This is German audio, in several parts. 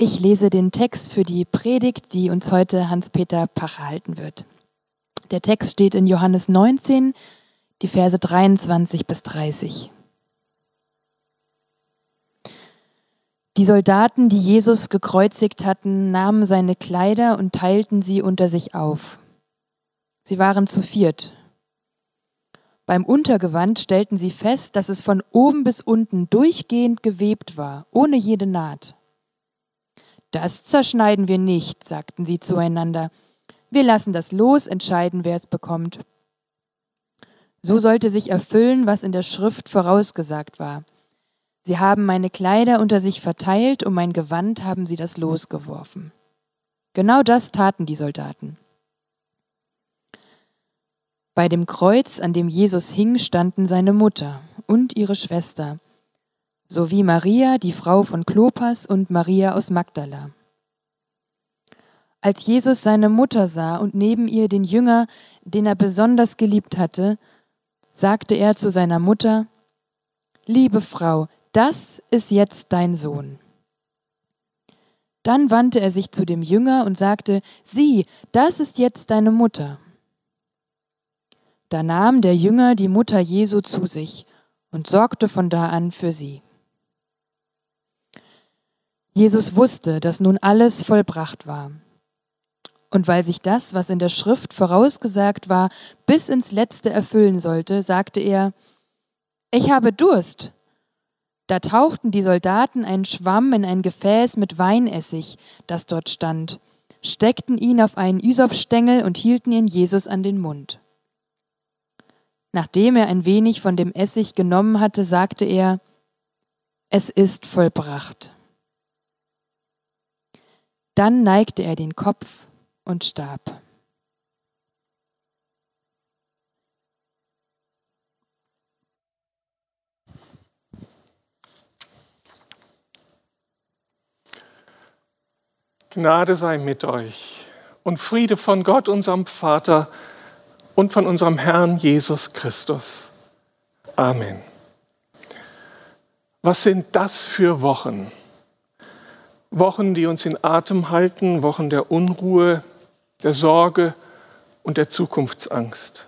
Ich lese den Text für die Predigt, die uns heute Hans-Peter Pacher halten wird. Der Text steht in Johannes 19, die Verse 23 bis 30. Die Soldaten, die Jesus gekreuzigt hatten, nahmen seine Kleider und teilten sie unter sich auf. Sie waren zu viert. Beim Untergewand stellten sie fest, dass es von oben bis unten durchgehend gewebt war, ohne jede Naht. Das zerschneiden wir nicht, sagten sie zueinander. Wir lassen das Los entscheiden, wer es bekommt. So sollte sich erfüllen, was in der Schrift vorausgesagt war. Sie haben meine Kleider unter sich verteilt, um mein Gewand haben sie das Los geworfen. Genau das taten die Soldaten. Bei dem Kreuz, an dem Jesus hing, standen seine Mutter und ihre Schwester sowie Maria, die Frau von Klopas und Maria aus Magdala. Als Jesus seine Mutter sah und neben ihr den Jünger, den er besonders geliebt hatte, sagte er zu seiner Mutter, Liebe Frau, das ist jetzt dein Sohn. Dann wandte er sich zu dem Jünger und sagte, Sieh, das ist jetzt deine Mutter. Da nahm der Jünger die Mutter Jesu zu sich und sorgte von da an für sie. Jesus wusste, dass nun alles vollbracht war. Und weil sich das, was in der Schrift vorausgesagt war, bis ins letzte erfüllen sollte, sagte er, ich habe Durst. Da tauchten die Soldaten einen Schwamm in ein Gefäß mit Weinessig, das dort stand, steckten ihn auf einen Isopstängel und hielten ihn Jesus an den Mund. Nachdem er ein wenig von dem Essig genommen hatte, sagte er, es ist vollbracht. Dann neigte er den Kopf und starb. Gnade sei mit euch und Friede von Gott, unserem Vater und von unserem Herrn Jesus Christus. Amen. Was sind das für Wochen? Wochen, die uns in Atem halten, Wochen der Unruhe, der Sorge und der Zukunftsangst.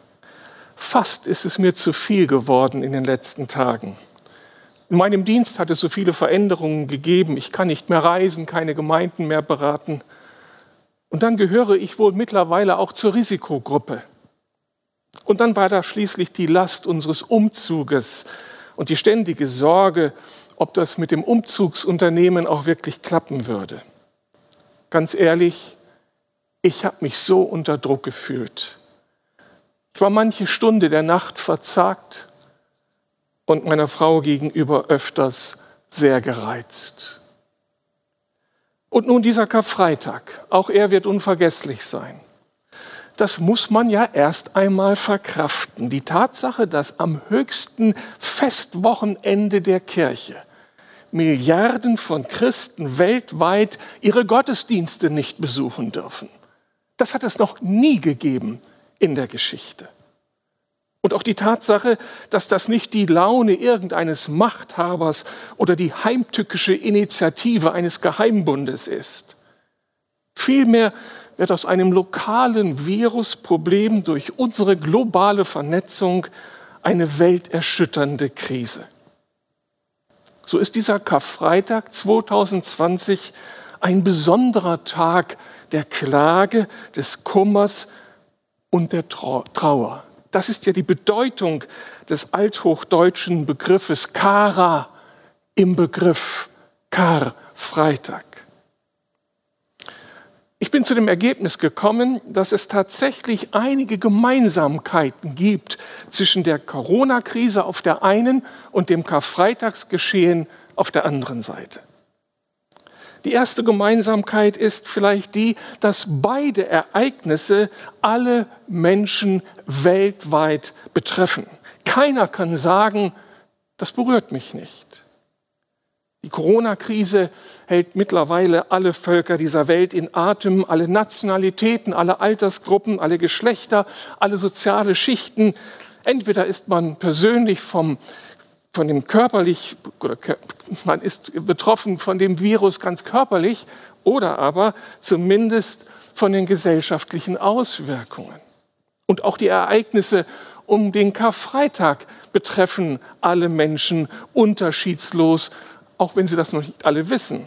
Fast ist es mir zu viel geworden in den letzten Tagen. In meinem Dienst hat es so viele Veränderungen gegeben. Ich kann nicht mehr reisen, keine Gemeinden mehr beraten. Und dann gehöre ich wohl mittlerweile auch zur Risikogruppe. Und dann war da schließlich die Last unseres Umzuges und die ständige Sorge, ob das mit dem Umzugsunternehmen auch wirklich klappen würde. Ganz ehrlich, ich habe mich so unter Druck gefühlt. Ich war manche Stunde der Nacht verzagt und meiner Frau gegenüber öfters sehr gereizt. Und nun dieser Karfreitag, auch er wird unvergesslich sein das muss man ja erst einmal verkraften. Die Tatsache, dass am höchsten Festwochenende der Kirche Milliarden von Christen weltweit ihre Gottesdienste nicht besuchen dürfen. Das hat es noch nie gegeben in der Geschichte. Und auch die Tatsache, dass das nicht die Laune irgendeines Machthabers oder die heimtückische Initiative eines Geheimbundes ist. Vielmehr wird aus einem lokalen Virusproblem durch unsere globale Vernetzung eine welterschütternde Krise. So ist dieser Karfreitag 2020 ein besonderer Tag der Klage, des Kummers und der Trauer. Das ist ja die Bedeutung des althochdeutschen Begriffes Kara im Begriff Karfreitag. Ich bin zu dem Ergebnis gekommen, dass es tatsächlich einige Gemeinsamkeiten gibt zwischen der Corona-Krise auf der einen und dem Karfreitagsgeschehen auf der anderen Seite. Die erste Gemeinsamkeit ist vielleicht die, dass beide Ereignisse alle Menschen weltweit betreffen. Keiner kann sagen, das berührt mich nicht. Die Corona-Krise hält mittlerweile alle Völker dieser Welt in Atem, alle Nationalitäten, alle Altersgruppen, alle Geschlechter, alle soziale Schichten. Entweder ist man persönlich vom von dem körperlich, oder man ist betroffen von dem Virus ganz körperlich oder aber zumindest von den gesellschaftlichen Auswirkungen. Und auch die Ereignisse um den Karfreitag betreffen alle Menschen unterschiedslos, auch wenn sie das noch nicht alle wissen.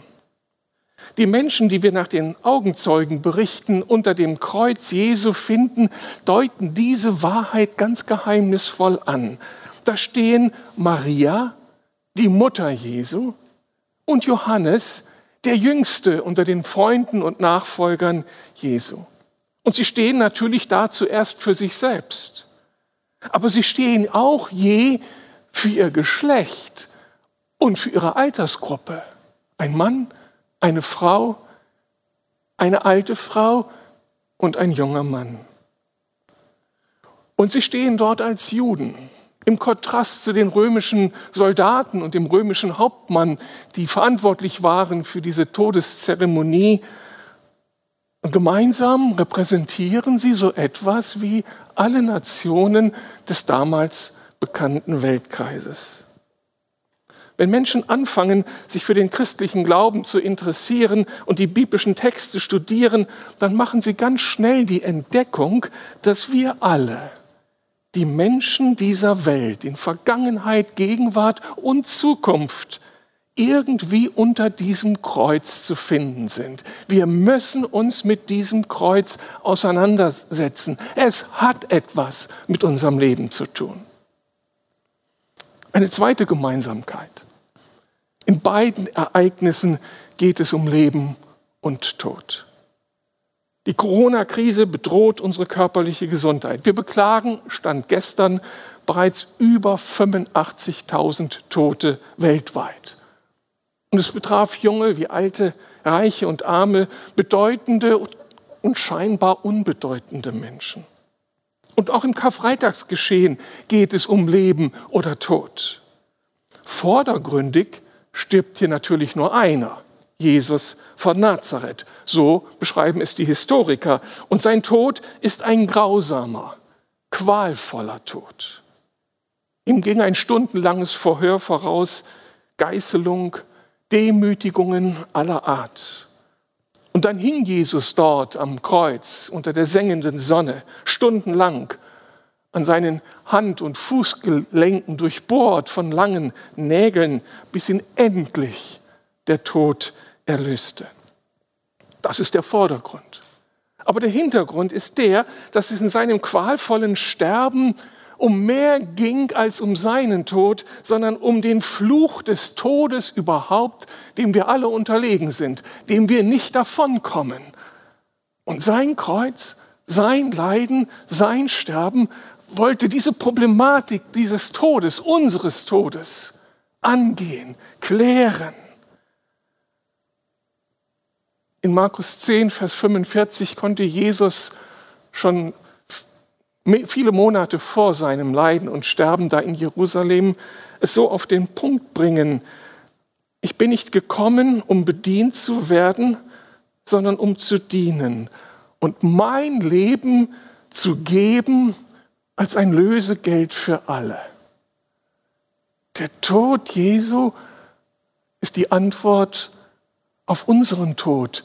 Die Menschen, die wir nach den Augenzeugen berichten, unter dem Kreuz Jesu finden, deuten diese Wahrheit ganz geheimnisvoll an. Da stehen Maria, die Mutter Jesu, und Johannes, der Jüngste unter den Freunden und Nachfolgern Jesu. Und sie stehen natürlich da zuerst für sich selbst. Aber sie stehen auch je für ihr Geschlecht und für ihre Altersgruppe. Ein Mann, eine Frau, eine alte Frau und ein junger Mann. Und sie stehen dort als Juden im Kontrast zu den römischen Soldaten und dem römischen Hauptmann, die verantwortlich waren für diese Todeszeremonie. Und gemeinsam repräsentieren sie so etwas wie alle Nationen des damals bekannten Weltkreises. Wenn Menschen anfangen, sich für den christlichen Glauben zu interessieren und die biblischen Texte studieren, dann machen sie ganz schnell die Entdeckung, dass wir alle, die Menschen dieser Welt in Vergangenheit, Gegenwart und Zukunft irgendwie unter diesem Kreuz zu finden sind. Wir müssen uns mit diesem Kreuz auseinandersetzen. Es hat etwas mit unserem Leben zu tun. Eine zweite Gemeinsamkeit. In beiden Ereignissen geht es um Leben und Tod. Die Corona-Krise bedroht unsere körperliche Gesundheit. Wir beklagen, stand gestern, bereits über 85.000 Tote weltweit. Und es betraf junge wie alte, reiche und arme, bedeutende und scheinbar unbedeutende Menschen. Und auch im Karfreitagsgeschehen geht es um Leben oder Tod. Vordergründig stirbt hier natürlich nur einer, Jesus von Nazareth. So beschreiben es die Historiker. Und sein Tod ist ein grausamer, qualvoller Tod. Ihm ging ein stundenlanges Verhör voraus, Geißelung, Demütigungen aller Art. Und dann hing Jesus dort am Kreuz unter der sengenden Sonne, stundenlang, an seinen Hand- und Fußgelenken durchbohrt von langen Nägeln, bis ihn endlich der Tod erlöste. Das ist der Vordergrund. Aber der Hintergrund ist der, dass es in seinem qualvollen Sterben um mehr ging als um seinen Tod, sondern um den Fluch des Todes überhaupt, dem wir alle unterlegen sind, dem wir nicht davonkommen. Und sein Kreuz, sein Leiden, sein Sterben wollte diese Problematik dieses Todes, unseres Todes, angehen, klären. In Markus 10, Vers 45 konnte Jesus schon viele Monate vor seinem Leiden und Sterben da in Jerusalem es so auf den Punkt bringen, ich bin nicht gekommen, um bedient zu werden, sondern um zu dienen und mein Leben zu geben als ein Lösegeld für alle. Der Tod Jesu ist die Antwort auf unseren Tod.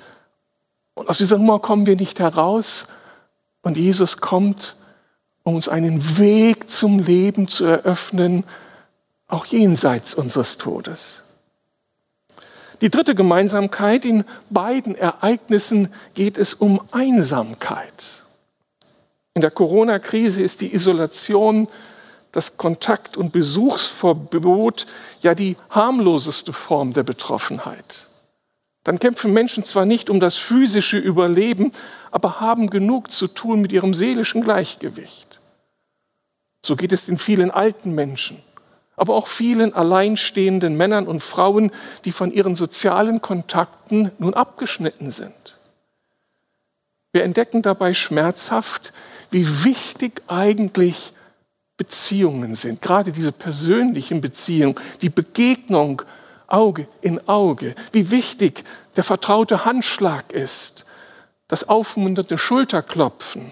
Und aus dieser Nummer kommen wir nicht heraus. Und Jesus kommt, um uns einen Weg zum Leben zu eröffnen, auch jenseits unseres Todes. Die dritte Gemeinsamkeit, in beiden Ereignissen geht es um Einsamkeit. In der Corona-Krise ist die Isolation, das Kontakt- und Besuchsverbot ja die harmloseste Form der Betroffenheit dann kämpfen Menschen zwar nicht um das physische Überleben, aber haben genug zu tun mit ihrem seelischen Gleichgewicht. So geht es den vielen alten Menschen, aber auch vielen alleinstehenden Männern und Frauen, die von ihren sozialen Kontakten nun abgeschnitten sind. Wir entdecken dabei schmerzhaft, wie wichtig eigentlich Beziehungen sind, gerade diese persönlichen Beziehungen, die Begegnung Auge in Auge, wie wichtig der vertraute Handschlag ist, das aufmunternde Schulterklopfen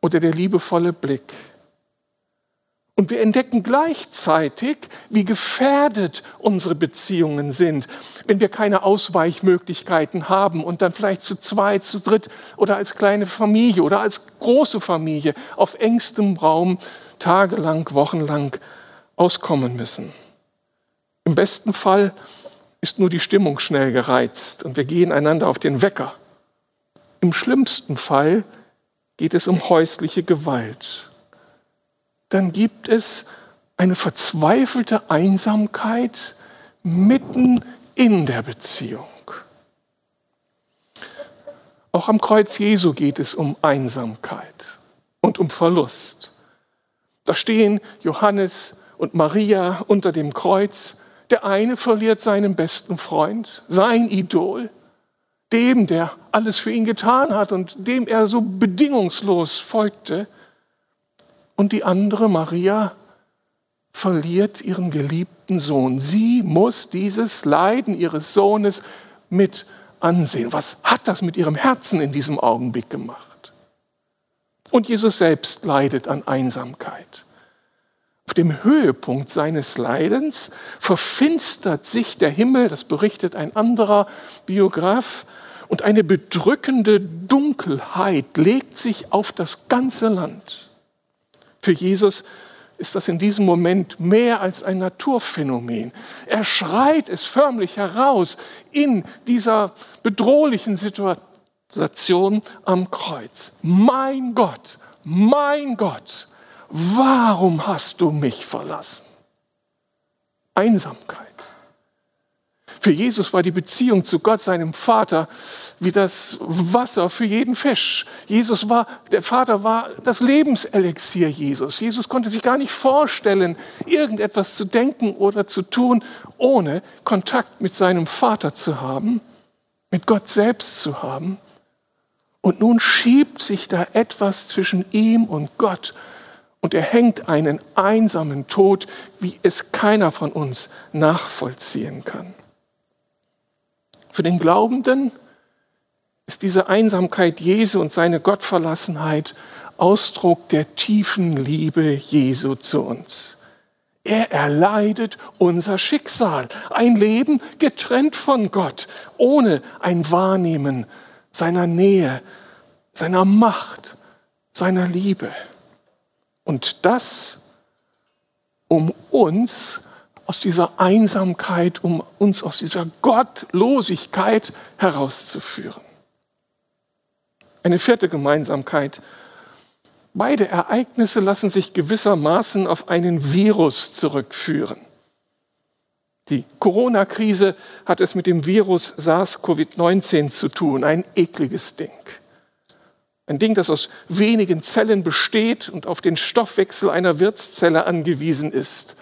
oder der liebevolle Blick. Und wir entdecken gleichzeitig, wie gefährdet unsere Beziehungen sind, wenn wir keine Ausweichmöglichkeiten haben und dann vielleicht zu zweit, zu dritt oder als kleine Familie oder als große Familie auf engstem Raum tagelang, wochenlang auskommen müssen. Im besten Fall ist nur die Stimmung schnell gereizt und wir gehen einander auf den Wecker. Im schlimmsten Fall geht es um häusliche Gewalt. Dann gibt es eine verzweifelte Einsamkeit mitten in der Beziehung. Auch am Kreuz Jesu geht es um Einsamkeit und um Verlust. Da stehen Johannes und Maria unter dem Kreuz. Der eine verliert seinen besten Freund, sein Idol, dem, der alles für ihn getan hat und dem er so bedingungslos folgte. Und die andere, Maria, verliert ihren geliebten Sohn. Sie muss dieses Leiden ihres Sohnes mit ansehen. Was hat das mit ihrem Herzen in diesem Augenblick gemacht? Und Jesus selbst leidet an Einsamkeit. Auf dem Höhepunkt seines Leidens verfinstert sich der Himmel, das berichtet ein anderer Biograf, und eine bedrückende Dunkelheit legt sich auf das ganze Land. Für Jesus ist das in diesem Moment mehr als ein Naturphänomen. Er schreit es förmlich heraus in dieser bedrohlichen Situation am Kreuz. Mein Gott, mein Gott, warum hast du mich verlassen? Einsamkeit. Für Jesus war die Beziehung zu Gott, seinem Vater, wie das Wasser für jeden Fisch. Jesus war, der Vater war das Lebenselixier Jesus. Jesus konnte sich gar nicht vorstellen, irgendetwas zu denken oder zu tun, ohne Kontakt mit seinem Vater zu haben, mit Gott selbst zu haben. Und nun schiebt sich da etwas zwischen ihm und Gott und er hängt einen einsamen Tod, wie es keiner von uns nachvollziehen kann. Für den Glaubenden ist diese Einsamkeit Jesu und seine Gottverlassenheit Ausdruck der tiefen Liebe Jesu zu uns. Er erleidet unser Schicksal, ein Leben getrennt von Gott, ohne ein Wahrnehmen seiner Nähe, seiner Macht, seiner Liebe. Und das, um uns aus dieser Einsamkeit, um uns aus dieser Gottlosigkeit herauszuführen. Eine vierte Gemeinsamkeit. Beide Ereignisse lassen sich gewissermaßen auf einen Virus zurückführen. Die Corona-Krise hat es mit dem Virus SARS-CoV-19 zu tun, ein ekliges Ding. Ein Ding, das aus wenigen Zellen besteht und auf den Stoffwechsel einer Wirtszelle angewiesen ist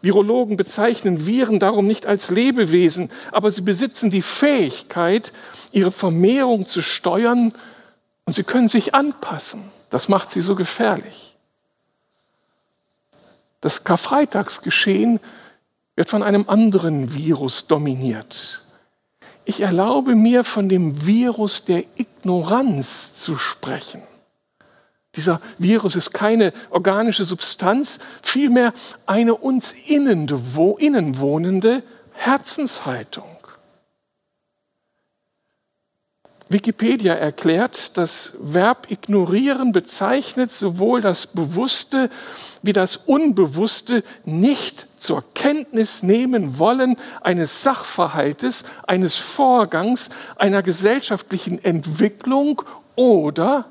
Virologen bezeichnen Viren darum nicht als Lebewesen, aber sie besitzen die Fähigkeit, ihre Vermehrung zu steuern und sie können sich anpassen. Das macht sie so gefährlich. Das Karfreitagsgeschehen wird von einem anderen Virus dominiert. Ich erlaube mir von dem Virus der Ignoranz zu sprechen. Dieser Virus ist keine organische Substanz, vielmehr eine uns innen wohnende Herzenshaltung. Wikipedia erklärt, das Verb ignorieren bezeichnet sowohl das bewusste wie das unbewusste nicht zur Kenntnis nehmen wollen eines Sachverhaltes, eines Vorgangs, einer gesellschaftlichen Entwicklung oder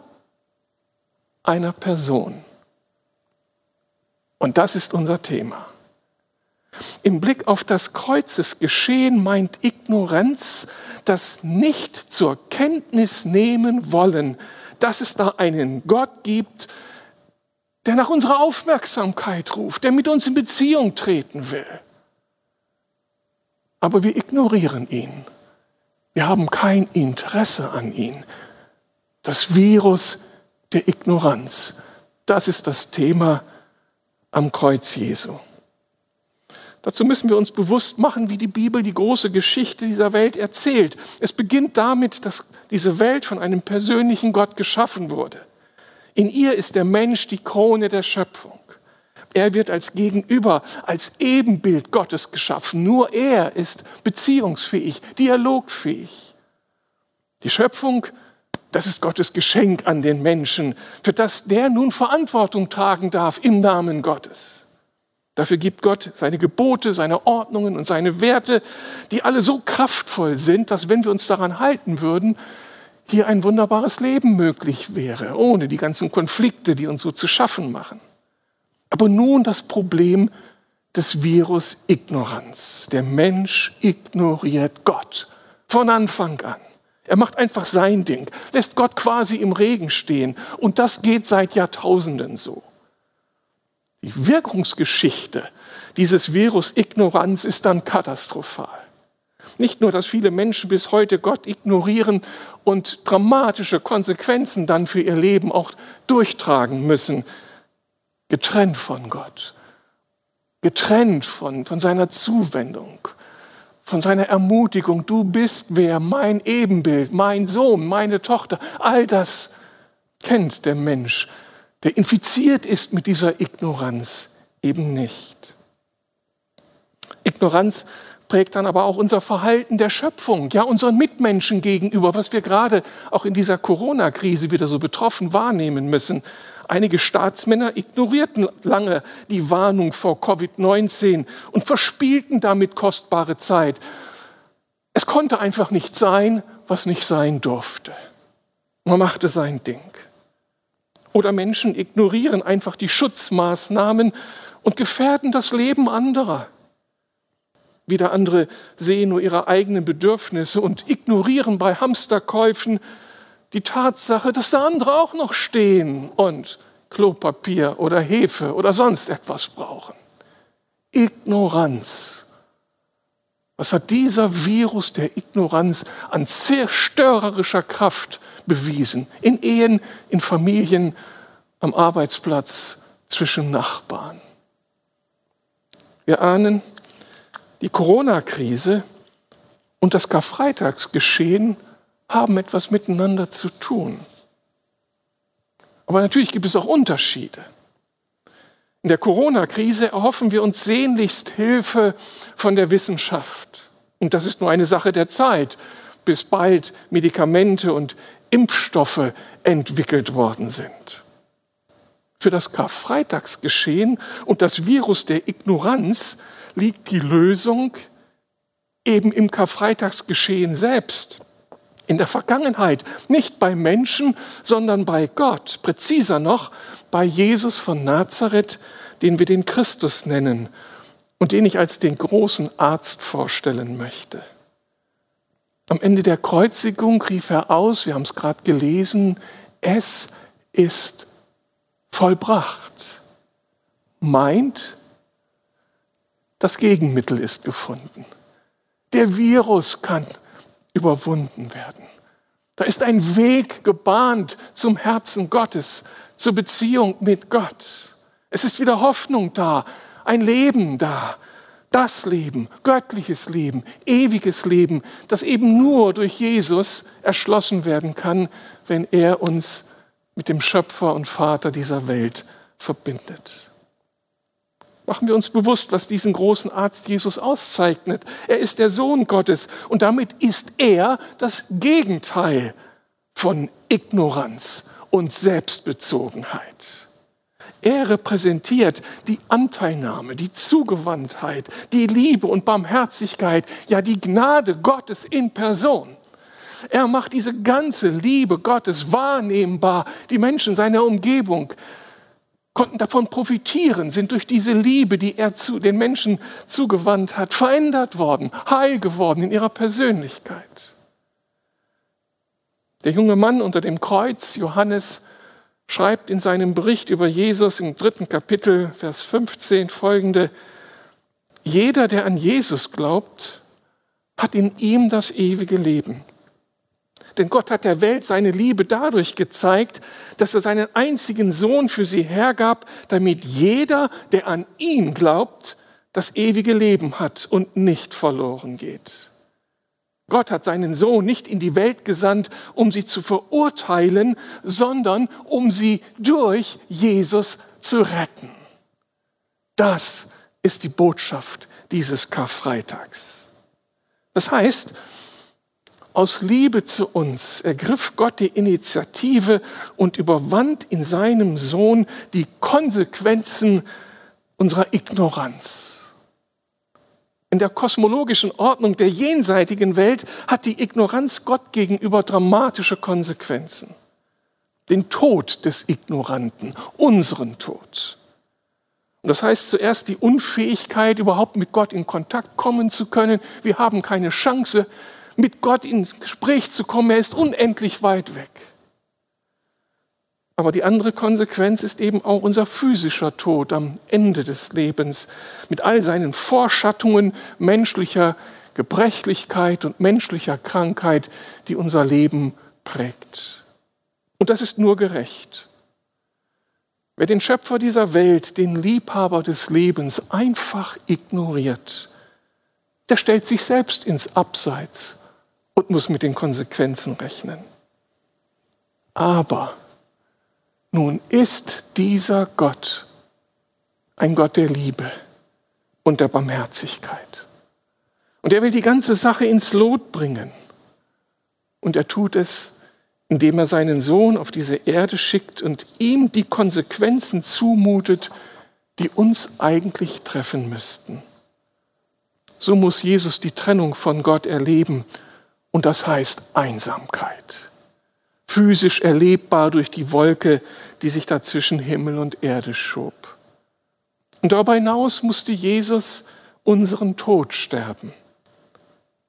einer Person. Und das ist unser Thema. Im Blick auf das Kreuzesgeschehen meint Ignoranz das nicht zur Kenntnis nehmen wollen, dass es da einen Gott gibt, der nach unserer Aufmerksamkeit ruft, der mit uns in Beziehung treten will. Aber wir ignorieren ihn. Wir haben kein Interesse an ihn. Das Virus der Ignoranz. Das ist das Thema am Kreuz Jesu. Dazu müssen wir uns bewusst machen, wie die Bibel die große Geschichte dieser Welt erzählt. Es beginnt damit, dass diese Welt von einem persönlichen Gott geschaffen wurde. In ihr ist der Mensch die Krone der Schöpfung. Er wird als Gegenüber, als Ebenbild Gottes geschaffen. Nur er ist beziehungsfähig, dialogfähig. Die Schöpfung, das ist Gottes Geschenk an den Menschen, für das der nun Verantwortung tragen darf im Namen Gottes. Dafür gibt Gott seine Gebote, seine Ordnungen und seine Werte, die alle so kraftvoll sind, dass wenn wir uns daran halten würden, hier ein wunderbares Leben möglich wäre, ohne die ganzen Konflikte, die uns so zu schaffen machen. Aber nun das Problem des Virus Ignoranz. Der Mensch ignoriert Gott von Anfang an. Er macht einfach sein Ding, lässt Gott quasi im Regen stehen. Und das geht seit Jahrtausenden so. Die Wirkungsgeschichte dieses Virus Ignoranz ist dann katastrophal. Nicht nur, dass viele Menschen bis heute Gott ignorieren und dramatische Konsequenzen dann für ihr Leben auch durchtragen müssen, getrennt von Gott, getrennt von, von seiner Zuwendung, von seiner Ermutigung, du bist wer, mein Ebenbild, mein Sohn, meine Tochter, all das kennt der Mensch, der infiziert ist mit dieser Ignoranz, eben nicht. Ignoranz prägt dann aber auch unser Verhalten der Schöpfung, ja unseren Mitmenschen gegenüber, was wir gerade auch in dieser Corona-Krise wieder so betroffen wahrnehmen müssen. Einige Staatsmänner ignorierten lange die Warnung vor Covid-19 und verspielten damit kostbare Zeit. Es konnte einfach nicht sein, was nicht sein durfte. Man machte sein Ding. Oder Menschen ignorieren einfach die Schutzmaßnahmen und gefährden das Leben anderer. Wieder andere sehen nur ihre eigenen Bedürfnisse und ignorieren bei Hamsterkäufen die Tatsache, dass da andere auch noch stehen und Klopapier oder Hefe oder sonst etwas brauchen. Ignoranz. Was hat dieser Virus der Ignoranz an zerstörerischer Kraft bewiesen? In Ehen, in Familien, am Arbeitsplatz, zwischen Nachbarn. Wir ahnen, die Corona-Krise und das Karfreitagsgeschehen haben etwas miteinander zu tun. Aber natürlich gibt es auch Unterschiede. In der Corona-Krise erhoffen wir uns sehnlichst Hilfe von der Wissenschaft. Und das ist nur eine Sache der Zeit, bis bald Medikamente und Impfstoffe entwickelt worden sind. Für das Karfreitagsgeschehen und das Virus der Ignoranz liegt die Lösung eben im Karfreitagsgeschehen selbst in der Vergangenheit, nicht bei Menschen, sondern bei Gott. Präziser noch, bei Jesus von Nazareth, den wir den Christus nennen und den ich als den großen Arzt vorstellen möchte. Am Ende der Kreuzigung rief er aus, wir haben es gerade gelesen, es ist vollbracht. Meint, das Gegenmittel ist gefunden. Der Virus kann überwunden werden. Da ist ein Weg gebahnt zum Herzen Gottes, zur Beziehung mit Gott. Es ist wieder Hoffnung da, ein Leben da, das Leben, göttliches Leben, ewiges Leben, das eben nur durch Jesus erschlossen werden kann, wenn er uns mit dem Schöpfer und Vater dieser Welt verbindet. Machen wir uns bewusst, was diesen großen Arzt Jesus auszeichnet. Er ist der Sohn Gottes und damit ist er das Gegenteil von Ignoranz und Selbstbezogenheit. Er repräsentiert die Anteilnahme, die Zugewandtheit, die Liebe und Barmherzigkeit, ja die Gnade Gottes in Person. Er macht diese ganze Liebe Gottes wahrnehmbar. Die Menschen seiner Umgebung konnten davon profitieren, sind durch diese Liebe, die er zu den Menschen zugewandt hat, verändert worden, heil geworden in ihrer Persönlichkeit. Der junge Mann unter dem Kreuz, Johannes, schreibt in seinem Bericht über Jesus im dritten Kapitel, Vers 15 folgende, jeder, der an Jesus glaubt, hat in ihm das ewige Leben. Denn Gott hat der Welt seine Liebe dadurch gezeigt, dass er seinen einzigen Sohn für sie hergab, damit jeder, der an ihn glaubt, das ewige Leben hat und nicht verloren geht. Gott hat seinen Sohn nicht in die Welt gesandt, um sie zu verurteilen, sondern um sie durch Jesus zu retten. Das ist die Botschaft dieses Karfreitags. Das heißt, aus Liebe zu uns ergriff Gott die Initiative und überwand in seinem Sohn die Konsequenzen unserer Ignoranz. In der kosmologischen Ordnung der jenseitigen Welt hat die Ignoranz Gott gegenüber dramatische Konsequenzen. Den Tod des Ignoranten, unseren Tod. Und das heißt zuerst die Unfähigkeit, überhaupt mit Gott in Kontakt kommen zu können. Wir haben keine Chance, mit Gott ins Gespräch zu kommen. Er ist unendlich weit weg. Aber die andere Konsequenz ist eben auch unser physischer Tod am Ende des Lebens mit all seinen Vorschattungen menschlicher Gebrechlichkeit und menschlicher Krankheit, die unser Leben prägt. Und das ist nur gerecht. Wer den Schöpfer dieser Welt, den Liebhaber des Lebens einfach ignoriert, der stellt sich selbst ins Abseits und muss mit den Konsequenzen rechnen. Aber nun ist dieser Gott ein Gott der Liebe und der Barmherzigkeit. Und er will die ganze Sache ins Lot bringen. Und er tut es, indem er seinen Sohn auf diese Erde schickt und ihm die Konsequenzen zumutet, die uns eigentlich treffen müssten. So muss Jesus die Trennung von Gott erleben und das heißt Einsamkeit. Physisch erlebbar durch die Wolke, die sich da zwischen Himmel und Erde schob. Und darüber hinaus musste Jesus unseren Tod sterben.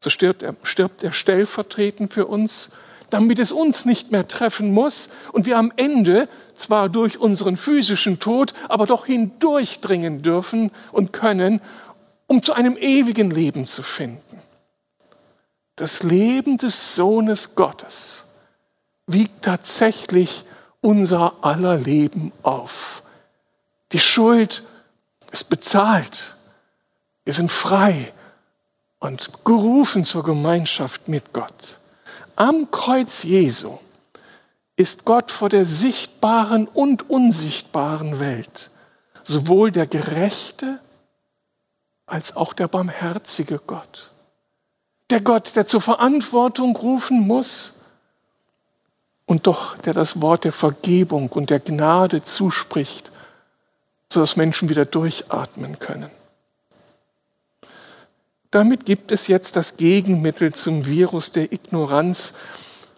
So stirbt er, stirbt er stellvertretend für uns, damit es uns nicht mehr treffen muss und wir am Ende zwar durch unseren physischen Tod, aber doch hindurchdringen dürfen und können, um zu einem ewigen Leben zu finden das Leben des Sohnes Gottes wiegt tatsächlich unser aller Leben auf. Die Schuld ist bezahlt. Wir sind frei und gerufen zur Gemeinschaft mit Gott. Am Kreuz Jesu ist Gott vor der sichtbaren und unsichtbaren Welt sowohl der gerechte als auch der barmherzige Gott der Gott, der zur Verantwortung rufen muss und doch der das Wort der Vergebung und der Gnade zuspricht, sodass Menschen wieder durchatmen können. Damit gibt es jetzt das Gegenmittel zum Virus der Ignoranz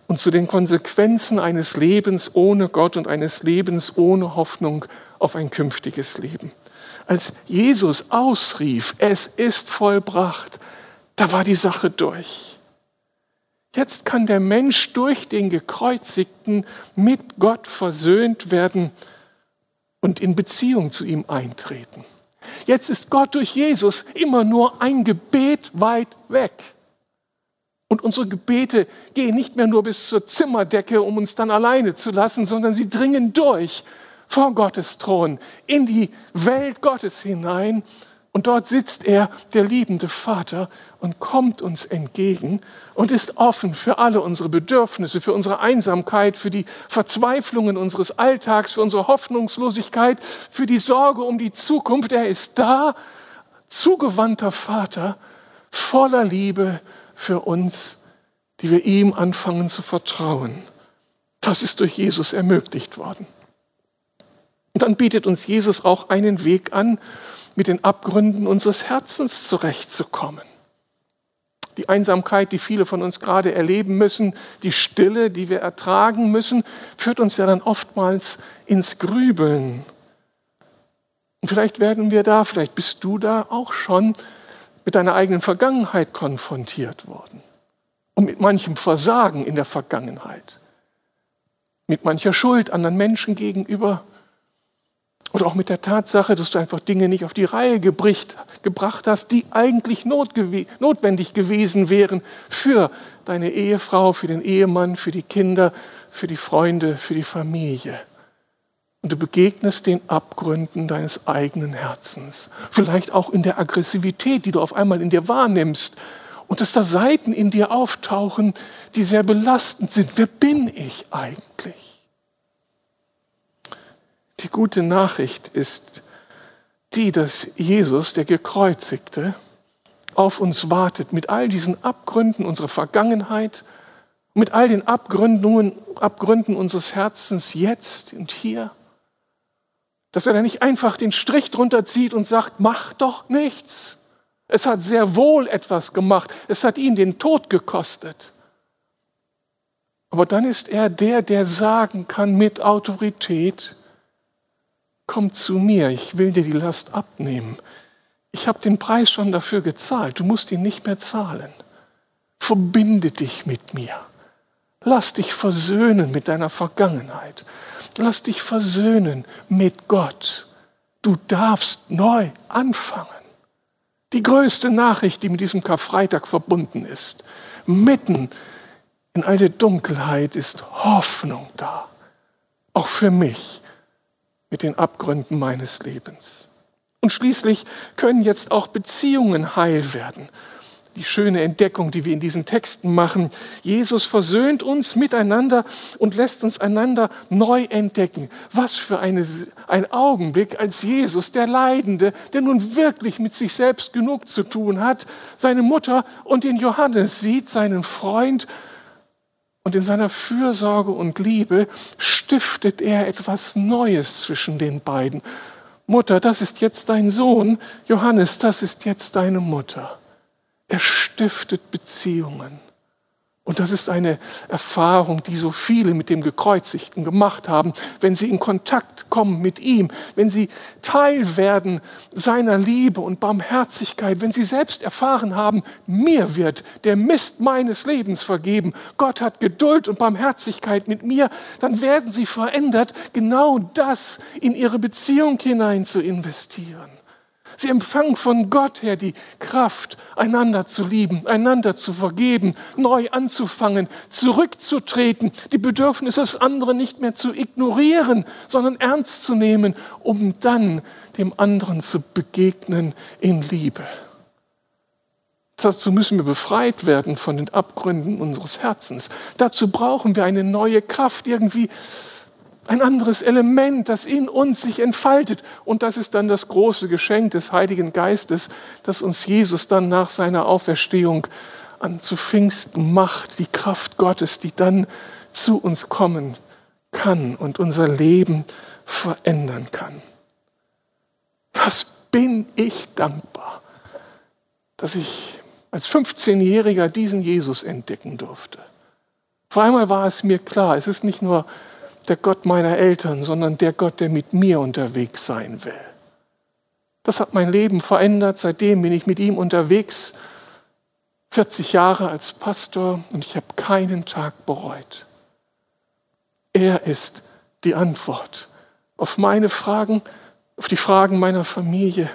und zu den Konsequenzen eines Lebens ohne Gott und eines Lebens ohne Hoffnung auf ein künftiges Leben. Als Jesus ausrief, es ist vollbracht, da war die Sache durch. Jetzt kann der Mensch durch den Gekreuzigten mit Gott versöhnt werden und in Beziehung zu ihm eintreten. Jetzt ist Gott durch Jesus immer nur ein Gebet weit weg. Und unsere Gebete gehen nicht mehr nur bis zur Zimmerdecke, um uns dann alleine zu lassen, sondern sie dringen durch vor Gottes Thron in die Welt Gottes hinein und dort sitzt er, der liebende Vater, und kommt uns entgegen und ist offen für alle unsere Bedürfnisse, für unsere Einsamkeit, für die Verzweiflungen unseres Alltags, für unsere Hoffnungslosigkeit, für die Sorge um die Zukunft. Er ist da, zugewandter Vater, voller Liebe für uns, die wir ihm anfangen zu vertrauen. Das ist durch Jesus ermöglicht worden. Und dann bietet uns Jesus auch einen Weg an, mit den Abgründen unseres Herzens zurechtzukommen. Die Einsamkeit, die viele von uns gerade erleben müssen, die Stille, die wir ertragen müssen, führt uns ja dann oftmals ins Grübeln. Und vielleicht werden wir da, vielleicht bist du da auch schon mit deiner eigenen Vergangenheit konfrontiert worden. Und mit manchem Versagen in der Vergangenheit. Mit mancher Schuld anderen Menschen gegenüber. Oder auch mit der Tatsache, dass du einfach Dinge nicht auf die Reihe gebricht, gebracht hast, die eigentlich notwendig gewesen wären für deine Ehefrau, für den Ehemann, für die Kinder, für die Freunde, für die Familie. Und du begegnest den Abgründen deines eigenen Herzens. Vielleicht auch in der Aggressivität, die du auf einmal in dir wahrnimmst. Und dass da Seiten in dir auftauchen, die sehr belastend sind. Wer bin ich eigentlich? Die gute Nachricht ist, die, dass Jesus, der Gekreuzigte, auf uns wartet mit all diesen Abgründen unserer Vergangenheit, mit all den Abgründungen, Abgründen unseres Herzens jetzt und hier. Dass er da nicht einfach den Strich drunter zieht und sagt, mach doch nichts. Es hat sehr wohl etwas gemacht. Es hat ihn den Tod gekostet. Aber dann ist er der, der sagen kann mit Autorität, komm zu mir, ich will dir die Last abnehmen. Ich habe den Preis schon dafür gezahlt, du musst ihn nicht mehr zahlen. Verbinde dich mit mir. Lass dich versöhnen mit deiner Vergangenheit. Lass dich versöhnen mit Gott. Du darfst neu anfangen. Die größte Nachricht, die mit diesem Karfreitag verbunden ist. Mitten in all der Dunkelheit ist Hoffnung da. Auch für mich mit den Abgründen meines Lebens. Und schließlich können jetzt auch Beziehungen heil werden die schöne Entdeckung, die wir in diesen Texten machen. Jesus versöhnt uns miteinander und lässt uns einander neu entdecken. Was für eine, ein Augenblick, als Jesus, der Leidende, der nun wirklich mit sich selbst genug zu tun hat, seine Mutter und den Johannes sieht, seinen Freund, und in seiner Fürsorge und Liebe stiftet er etwas Neues zwischen den beiden. Mutter, das ist jetzt dein Sohn. Johannes, das ist jetzt deine Mutter. Er stiftet Beziehungen. Und das ist eine Erfahrung, die so viele mit dem Gekreuzigten gemacht haben, wenn sie in Kontakt kommen mit ihm, wenn sie Teil werden seiner Liebe und Barmherzigkeit, wenn sie selbst erfahren haben, mir wird der Mist meines Lebens vergeben, Gott hat Geduld und Barmherzigkeit mit mir, dann werden sie verändert, genau das in ihre Beziehung hinein zu investieren. Sie empfangen von Gott her die Kraft, einander zu lieben, einander zu vergeben, neu anzufangen, zurückzutreten, die Bedürfnisse des anderen nicht mehr zu ignorieren, sondern ernst zu nehmen, um dann dem anderen zu begegnen in Liebe. Dazu müssen wir befreit werden von den Abgründen unseres Herzens. Dazu brauchen wir eine neue Kraft, irgendwie ein anderes Element, das in uns sich entfaltet. Und das ist dann das große Geschenk des Heiligen Geistes, das uns Jesus dann nach seiner Auferstehung an zu Pfingsten macht, die Kraft Gottes, die dann zu uns kommen kann und unser Leben verändern kann. Was bin ich dankbar, dass ich als 15-Jähriger diesen Jesus entdecken durfte. Vor einmal war es mir klar, es ist nicht nur der Gott meiner Eltern, sondern der Gott, der mit mir unterwegs sein will. Das hat mein Leben verändert. Seitdem bin ich mit ihm unterwegs. 40 Jahre als Pastor und ich habe keinen Tag bereut. Er ist die Antwort auf meine Fragen, auf die Fragen meiner Familie,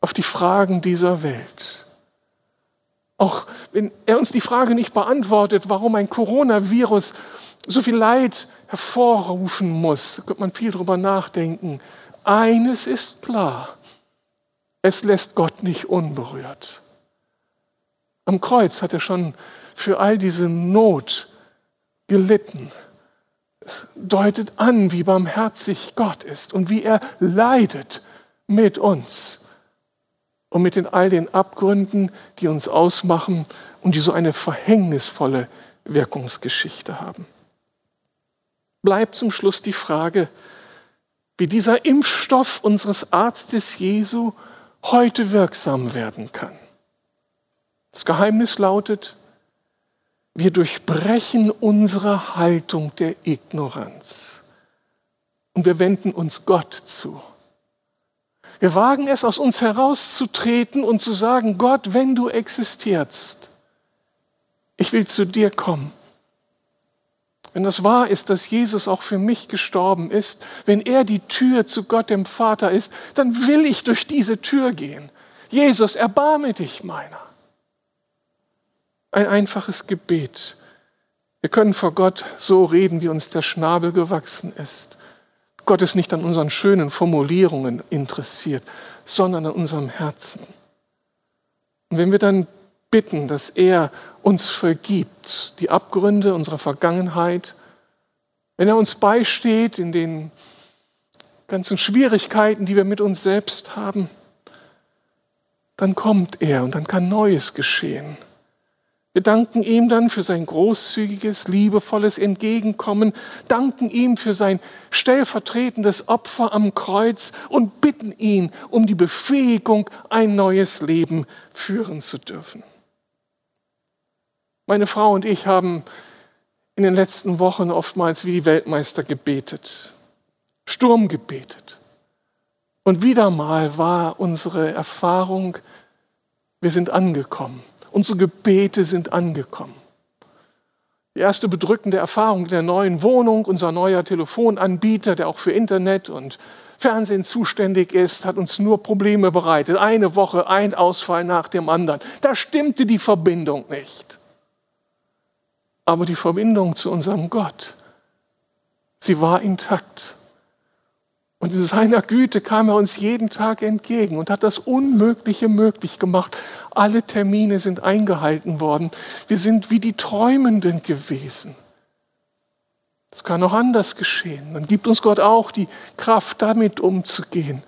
auf die Fragen dieser Welt. Auch wenn er uns die Frage nicht beantwortet, warum ein Coronavirus so viel Leid hervorrufen muss, da könnte man viel drüber nachdenken. Eines ist klar, es lässt Gott nicht unberührt. Am Kreuz hat er schon für all diese Not gelitten. Es deutet an, wie barmherzig Gott ist und wie er leidet mit uns und mit den all den Abgründen, die uns ausmachen und die so eine verhängnisvolle Wirkungsgeschichte haben bleibt zum Schluss die Frage, wie dieser Impfstoff unseres Arztes Jesu heute wirksam werden kann. Das Geheimnis lautet, wir durchbrechen unsere Haltung der Ignoranz und wir wenden uns Gott zu. Wir wagen es, aus uns herauszutreten und zu sagen, Gott, wenn du existierst, ich will zu dir kommen wenn das wahr ist, dass Jesus auch für mich gestorben ist, wenn er die Tür zu Gott dem Vater ist, dann will ich durch diese Tür gehen. Jesus, erbarme dich meiner. Ein einfaches Gebet. Wir können vor Gott so reden, wie uns der Schnabel gewachsen ist. Gott ist nicht an unseren schönen Formulierungen interessiert, sondern an unserem Herzen. Und wenn wir dann bitten, dass er uns vergibt, die Abgründe unserer Vergangenheit, wenn er uns beisteht in den ganzen Schwierigkeiten, die wir mit uns selbst haben, dann kommt er und dann kann Neues geschehen. Wir danken ihm dann für sein großzügiges, liebevolles Entgegenkommen, danken ihm für sein stellvertretendes Opfer am Kreuz und bitten ihn um die Befähigung, ein neues Leben führen zu dürfen. Meine Frau und ich haben in den letzten Wochen oftmals wie die Weltmeister gebetet, Sturm gebetet. Und wieder mal war unsere Erfahrung, wir sind angekommen. Unsere Gebete sind angekommen. Die erste bedrückende Erfahrung der neuen Wohnung, unser neuer Telefonanbieter, der auch für Internet und Fernsehen zuständig ist, hat uns nur Probleme bereitet. Eine Woche, ein Ausfall nach dem anderen. Da stimmte die Verbindung nicht. Aber die Verbindung zu unserem Gott, sie war intakt. Und in seiner Güte kam er uns jeden Tag entgegen und hat das Unmögliche möglich gemacht. Alle Termine sind eingehalten worden. Wir sind wie die Träumenden gewesen. Es kann auch anders geschehen. Dann gibt uns Gott auch die Kraft, damit umzugehen.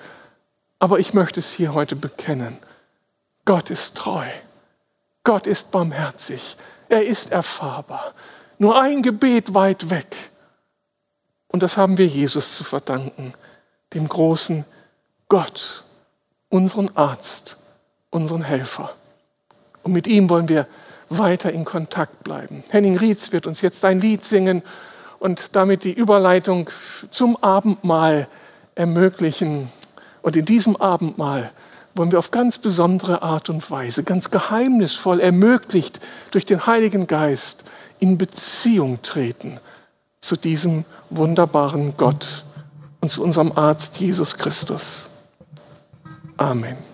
Aber ich möchte es hier heute bekennen. Gott ist treu. Gott ist barmherzig. Er ist erfahrbar. Nur ein Gebet weit weg. Und das haben wir Jesus zu verdanken dem großen Gott, unseren Arzt, unseren Helfer. Und mit ihm wollen wir weiter in Kontakt bleiben. Henning Rietz wird uns jetzt ein Lied singen und damit die Überleitung zum Abendmahl ermöglichen. Und in diesem Abendmahl wollen wir auf ganz besondere Art und Weise, ganz geheimnisvoll ermöglicht durch den Heiligen Geist in Beziehung treten zu diesem wunderbaren Gott und zu unserem Arzt Jesus Christus. Amen.